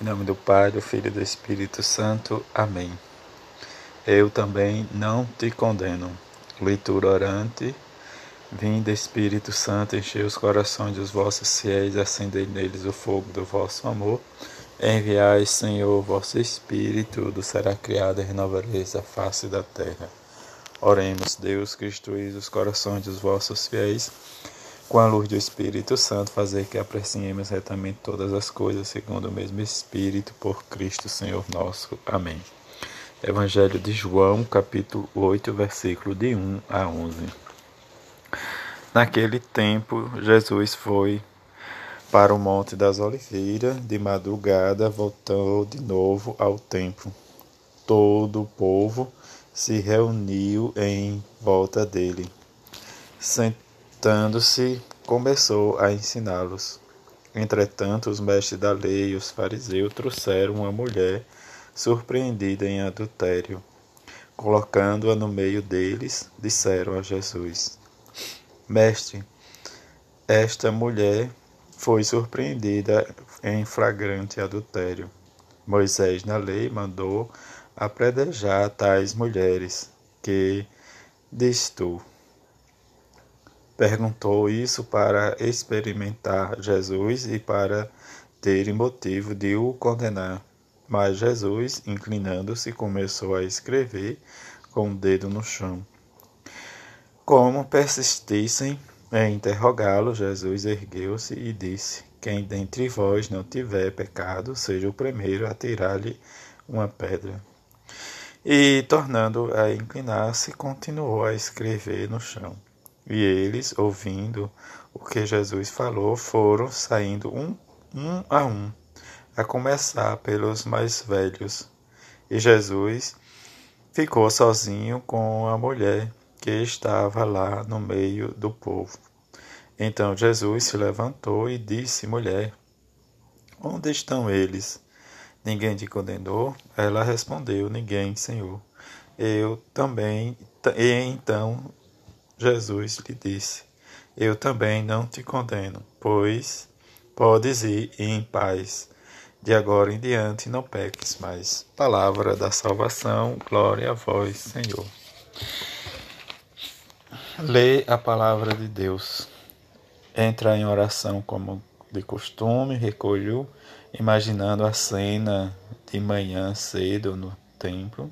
Em nome do Pai, do Filho e do Espírito Santo. Amém. Eu também não te condeno. Leitura orante. Vinde, Espírito Santo, enchei os corações dos vossos fiéis, acendei neles o fogo do vosso amor. Enviai, Senhor, vosso Espírito, tudo será criado e renovareis a face da terra. Oremos, Deus, que instruís os corações dos vossos fiéis com a luz do Espírito Santo, fazer que apreciemos retamente todas as coisas segundo o mesmo Espírito, por Cristo Senhor nosso. Amém. Evangelho de João, capítulo 8, versículo de 1 a 11. Naquele tempo, Jesus foi para o Monte das Oliveiras, de madrugada voltou de novo ao templo. Todo o povo se reuniu em volta dele. Sentou Levantando-se, começou a ensiná-los. Entretanto, os mestres da lei e os fariseus trouxeram uma mulher surpreendida em adultério. Colocando-a no meio deles, disseram a Jesus: Mestre, esta mulher foi surpreendida em flagrante adultério. Moisés, na lei, mandou apredejar tais mulheres. Que diz tu? Perguntou isso para experimentar Jesus e para ter motivo de o condenar. Mas Jesus, inclinando-se, começou a escrever com o dedo no chão. Como persistissem em interrogá-lo, Jesus ergueu-se e disse: Quem dentre vós não tiver pecado, seja o primeiro a tirar-lhe uma pedra. E, tornando a inclinar-se, continuou a escrever no chão. E eles, ouvindo o que Jesus falou, foram saindo um, um a um, a começar pelos mais velhos. E Jesus ficou sozinho com a mulher que estava lá no meio do povo. Então Jesus se levantou e disse: Mulher, onde estão eles? Ninguém te condenou? Ela respondeu: Ninguém, Senhor. Eu também. E então Jesus lhe disse: Eu também não te condeno, pois podes ir em paz. De agora em diante não peques mais. Palavra da salvação, glória a vós, Senhor. Lê a palavra de Deus. Entra em oração como de costume, recolheu, imaginando a cena de manhã cedo no templo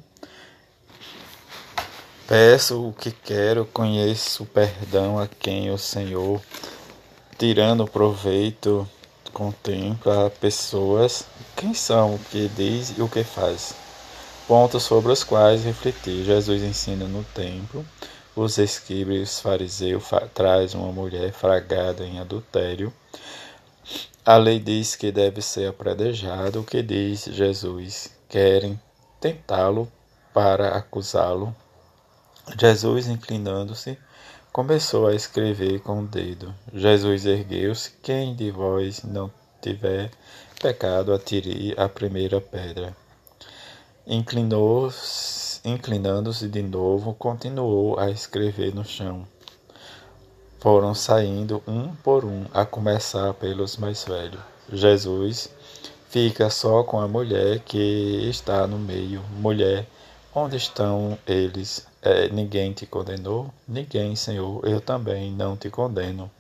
Peço o que quero, conheço o perdão a quem o Senhor, tirando proveito, contempla pessoas, quem são, o que diz e o que faz. Pontos sobre os quais refletir. Jesus ensina no templo, os escribas e os fariseus traz uma mulher fragada em adultério. A lei diz que deve ser apredejado. O que diz Jesus? Querem tentá-lo para acusá-lo Jesus, inclinando-se, começou a escrever com o dedo. Jesus ergueu-se. Quem de vós não tiver pecado, atire a primeira pedra. Inclinou-se, inclinando-se de novo, continuou a escrever no chão. Foram saindo um por um, a começar pelos mais velhos. Jesus fica só com a mulher que está no meio. Mulher, onde estão eles? É, ninguém te condenou? Ninguém, Senhor, eu também não te condeno.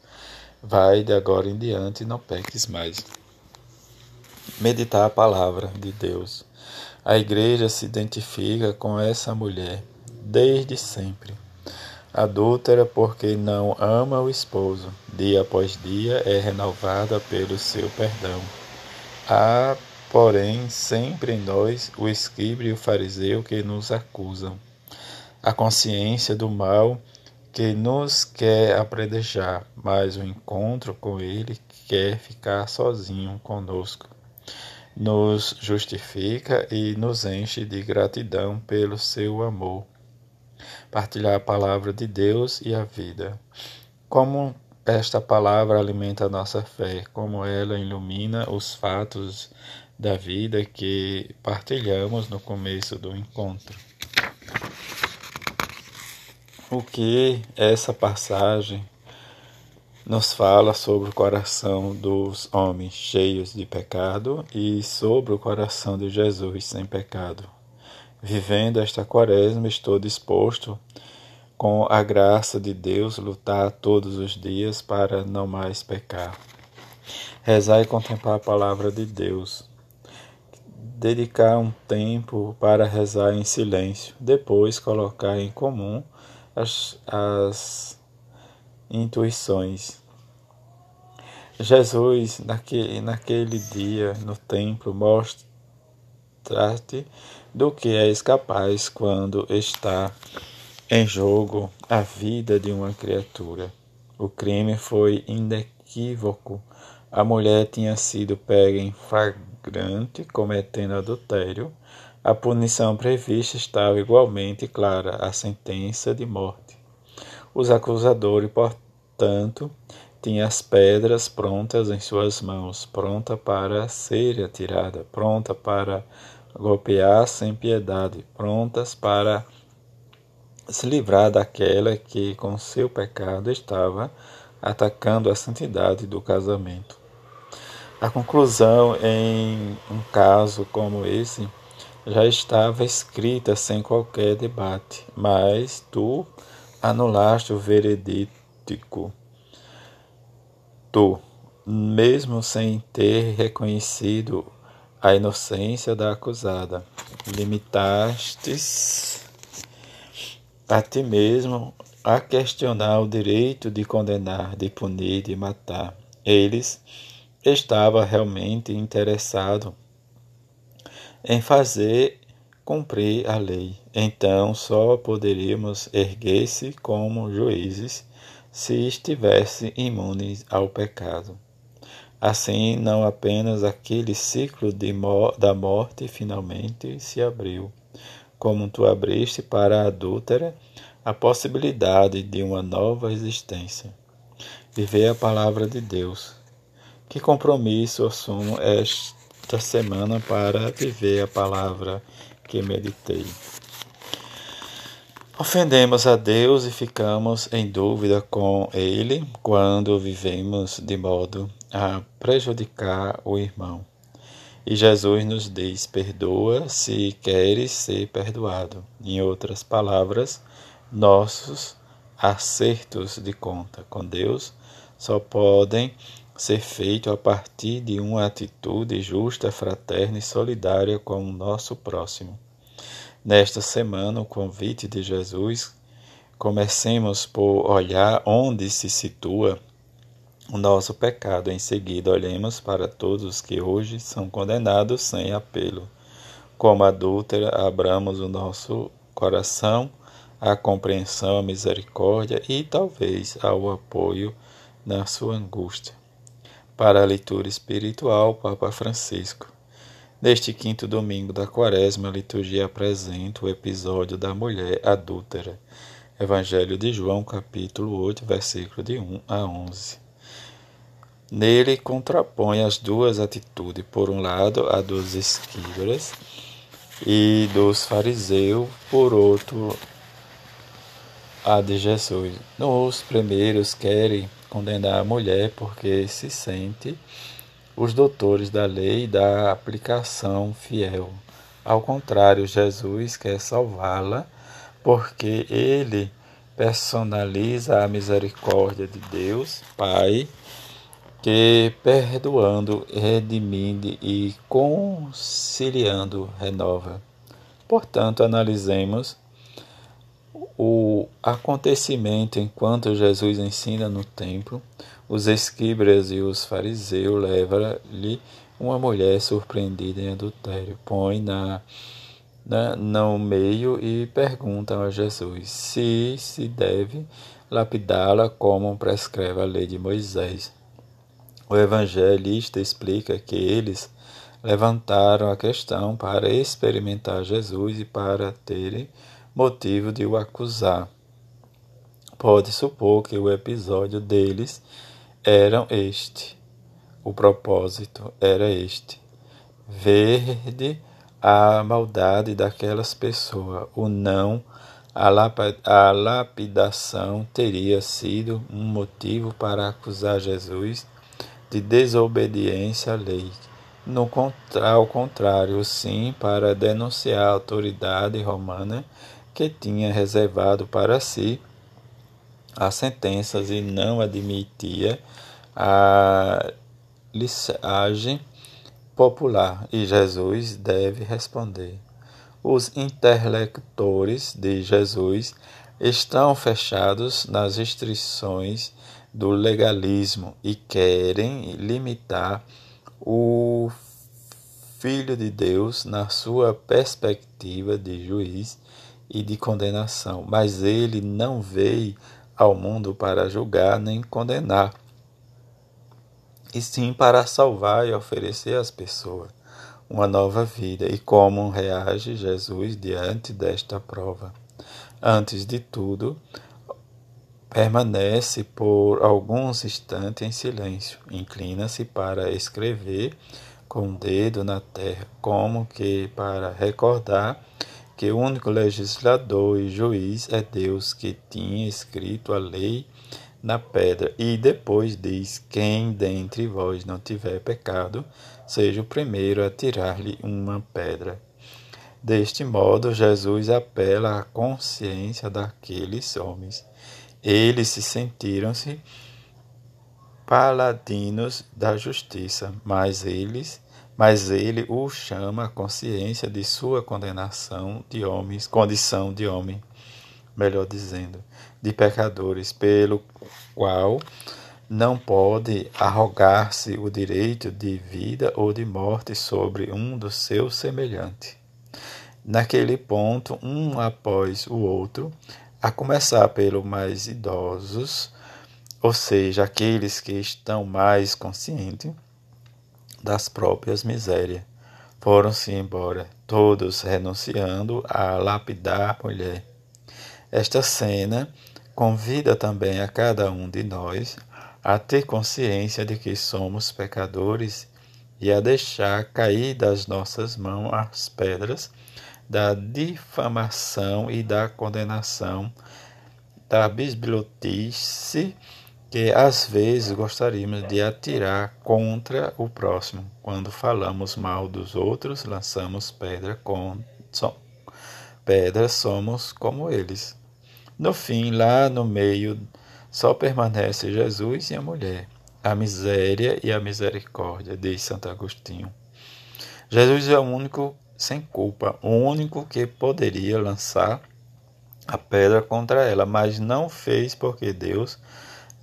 Vai de agora em diante e não peques mais. Meditar a palavra de Deus. A igreja se identifica com essa mulher desde sempre. Adúltera porque não ama o esposo, dia após dia é renovada pelo seu perdão. Há, porém, sempre em nós o escriba e o fariseu que nos acusam a consciência do mal que nos quer apredejar, mas o encontro com Ele quer ficar sozinho conosco. Nos justifica e nos enche de gratidão pelo seu amor. Partilhar a palavra de Deus e a vida. Como esta palavra alimenta a nossa fé, como ela ilumina os fatos da vida que partilhamos no começo do encontro o que essa passagem nos fala sobre o coração dos homens cheios de pecado e sobre o coração de Jesus sem pecado. Vivendo esta quaresma, estou disposto, com a graça de Deus, lutar todos os dias para não mais pecar. Rezar e contemplar a palavra de Deus. Dedicar um tempo para rezar em silêncio, depois colocar em comum as, as intuições. Jesus, naquele, naquele dia no templo, mostra-te do que és capaz quando está em jogo a vida de uma criatura. O crime foi inequívoco. A mulher tinha sido pega em flagrante cometendo adultério. A punição prevista estava igualmente clara, a sentença de morte. Os acusadores, portanto, tinham as pedras prontas em suas mãos, pronta para ser atirada, pronta para golpear sem piedade, prontas para se livrar daquela que com seu pecado estava atacando a santidade do casamento. A conclusão em um caso como esse já estava escrita sem qualquer debate, mas tu anulaste o veredicto. Tu, mesmo sem ter reconhecido a inocência da acusada, limitastes a ti mesmo a questionar o direito de condenar, de punir, de matar. Eles estava realmente interessado em fazer cumprir a lei. Então só poderíamos erguer-se como juízes se estivesse imunes ao pecado. Assim, não apenas aquele ciclo da morte finalmente se abriu, como tu abriste para a adúltera a possibilidade de uma nova existência. Viver a palavra de Deus. Que compromisso assumo esta semana para viver a palavra que meditei. Ofendemos a Deus e ficamos em dúvida com Ele quando vivemos de modo a prejudicar o irmão. E Jesus nos diz: perdoa se queres ser perdoado. Em outras palavras, nossos acertos de conta com Deus só podem ser feitos a partir de uma atitude justa, fraterna e solidária com o nosso próximo. Nesta semana, o convite de Jesus, comecemos por olhar onde se situa o nosso pecado. Em seguida, olhemos para todos que hoje são condenados sem apelo. Como adúltera, abramos o nosso coração à compreensão, à misericórdia e talvez ao apoio na sua angústia. Para a leitura espiritual, Papa Francisco. Neste quinto domingo da quaresma, a liturgia apresenta o episódio da mulher adúltera. Evangelho de João, capítulo 8, versículo de 1 a 11. Nele contrapõe as duas atitudes, por um lado a dos escribas e dos fariseus, por outro a de Jesus. Nos primeiros querem condenar a mulher porque se sente os doutores da lei da aplicação fiel. Ao contrário, Jesus quer salvá-la porque ele personaliza a misericórdia de Deus, Pai, que perdoando, redimindo e conciliando renova. Portanto, analisemos o acontecimento enquanto Jesus ensina no templo, os escribas e os fariseus levam-lhe uma mulher surpreendida em adultério, põe na, na no meio e perguntam a Jesus se se deve lapidá-la como prescreve a lei de Moisés. O evangelista explica que eles levantaram a questão para experimentar Jesus e para terem motivo de o acusar. Pode supor que o episódio deles era este. O propósito era este: ver a maldade daquelas pessoas, o não a lapidação teria sido um motivo para acusar Jesus de desobediência à lei. No, ao contrário, sim, para denunciar a autoridade romana que tinha reservado para si as sentenças e não admitia a listagem popular. E Jesus deve responder. Os interlocutores de Jesus estão fechados nas restrições do legalismo e querem limitar o Filho de Deus na sua perspectiva de juiz e de condenação, mas ele não veio ao mundo para julgar nem condenar, e sim para salvar e oferecer às pessoas uma nova vida. E como reage Jesus diante desta prova? Antes de tudo, permanece por alguns instantes em silêncio, inclina-se para escrever com o dedo na terra, como que para recordar que o único legislador e juiz é Deus que tinha escrito a lei na pedra. E depois diz: Quem dentre vós não tiver pecado, seja o primeiro a tirar-lhe uma pedra. Deste modo, Jesus apela à consciência daqueles homens. Eles se sentiram-se paladinos da justiça, mas eles mas ele o chama à consciência de sua condenação de homens, condição de homem, melhor dizendo, de pecadores, pelo qual não pode arrogar-se o direito de vida ou de morte sobre um dos seus semelhantes. Naquele ponto, um após o outro, a começar pelos mais idosos, ou seja, aqueles que estão mais conscientes, das próprias misérias. Foram-se embora, todos renunciando a lapidar a mulher. Esta cena convida também a cada um de nós a ter consciência de que somos pecadores e a deixar cair das nossas mãos as pedras da difamação e da condenação, da bisbilhotice que às vezes gostaríamos de atirar contra o próximo. Quando falamos mal dos outros, lançamos pedra com som. pedra somos como eles. No fim, lá no meio, só permanece Jesus e a mulher, a miséria e a misericórdia, diz Santo Agostinho. Jesus é o único sem culpa, o único que poderia lançar a pedra contra ela, mas não fez porque Deus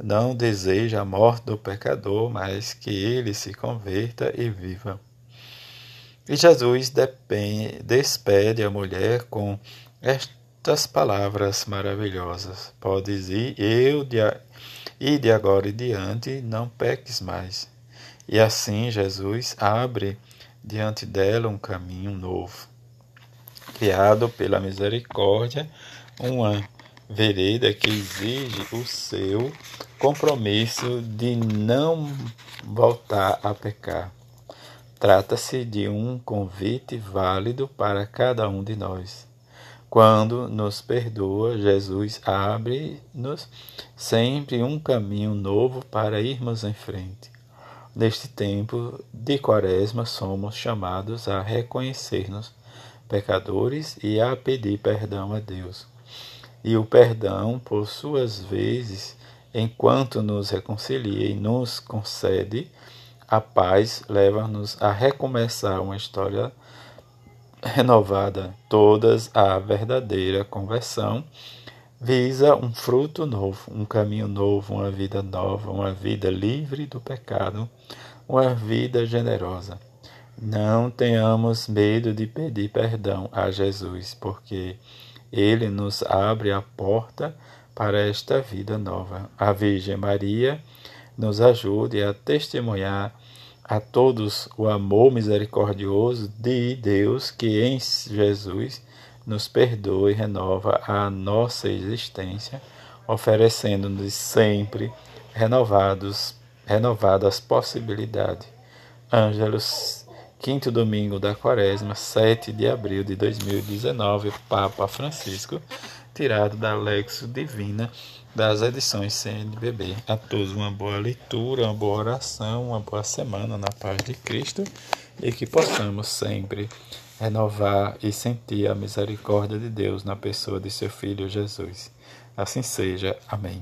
não deseja a morte do pecador, mas que ele se converta e viva. E Jesus despede a mulher com estas palavras maravilhosas. Podes ir, eu de, e de agora em diante não peques mais. E assim Jesus abre diante dela um caminho novo, criado pela misericórdia, uma vereda que exige o seu compromisso de não voltar a pecar. Trata-se de um convite válido para cada um de nós. Quando nos perdoa, Jesus abre-nos sempre um caminho novo para irmos em frente. Neste tempo de Quaresma, somos chamados a reconhecer-nos pecadores e a pedir perdão a Deus. E o perdão, por suas vezes, enquanto nos reconcilia e nos concede a paz, leva-nos a recomeçar uma história renovada. Todas a verdadeira conversão visa um fruto novo, um caminho novo, uma vida nova, uma vida livre do pecado, uma vida generosa. Não tenhamos medo de pedir perdão a Jesus, porque ele nos abre a porta para esta vida nova. A Virgem Maria nos ajude a testemunhar a todos o amor misericordioso de Deus que em Jesus nos perdoa e renova a nossa existência, oferecendo-nos sempre renovados, renovadas possibilidades. Ângelos quinto domingo da quaresma, 7 de abril de 2019, Papa Francisco tirado da Lexo Divina das edições CNBB. A todos uma boa leitura, uma boa oração, uma boa semana na paz de Cristo e que possamos sempre renovar e sentir a misericórdia de Deus na pessoa de seu Filho Jesus. Assim seja. Amém.